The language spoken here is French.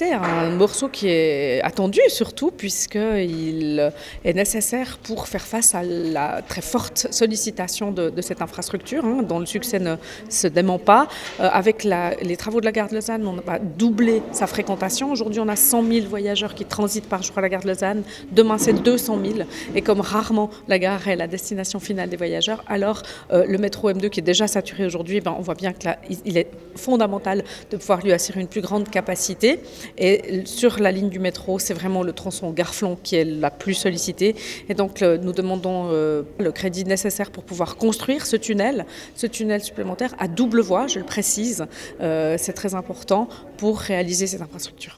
C'est un morceau qui est attendu surtout puisqu'il est nécessaire pour faire face à la très forte sollicitation de, cette infrastructure hein, dont le succès ne se dément pas. Euh, avec les travaux de la gare de Lausanne, on a doublé sa fréquentation. Aujourd'hui, on a 100 000 voyageurs qui transitent par jour à la gare de Lausanne. Demain, c'est 200 000. Et comme rarement la gare est la destination finale des voyageurs, alors euh, le métro M2 qui est déjà saturé aujourd'hui, ben, on voit bien qu'il est fondamental de pouvoir lui assurer une plus grande capacité. Et sur la ligne du métro, c'est vraiment le tronçon Garflon qui est la plus sollicitée. Et donc, nous demandons euh, le crédit nécessaire pour pouvoir construire ce tunnel, ce tunnel supplémentaire à double voie, je le précise. Euh, c'est très important pour réaliser cette infrastructure.